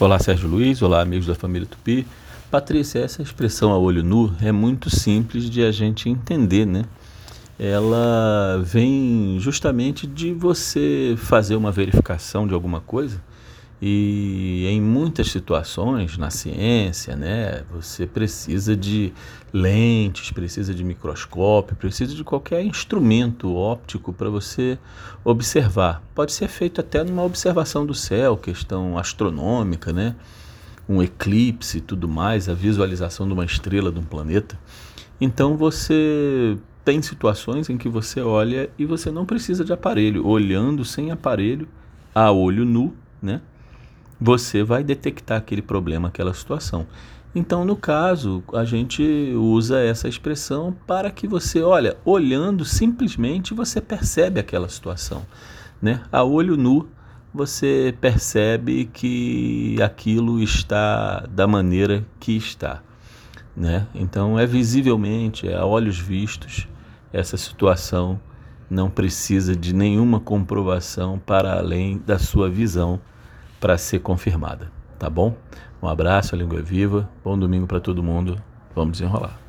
Olá, Sérgio Luiz. Olá, amigos da família Tupi. Patrícia, essa expressão a olho nu é muito simples de a gente entender, né? Ela vem justamente de você fazer uma verificação de alguma coisa e em muitas situações na ciência, né, você precisa de lentes, precisa de microscópio, precisa de qualquer instrumento óptico para você observar. Pode ser feito até numa observação do céu, questão astronômica, né? um eclipse e tudo mais, a visualização de uma estrela, de um planeta. Então você tem situações em que você olha e você não precisa de aparelho. Olhando sem aparelho, a olho nu, né? Você vai detectar aquele problema, aquela situação. Então, no caso, a gente usa essa expressão para que você, olha, olhando simplesmente você percebe aquela situação, né? A olho nu você percebe que aquilo está da maneira que está. Né? Então, é visivelmente, é a olhos vistos, essa situação não precisa de nenhuma comprovação para além da sua visão para ser confirmada. Tá bom? Um abraço, a língua é viva, bom domingo para todo mundo, vamos desenrolar.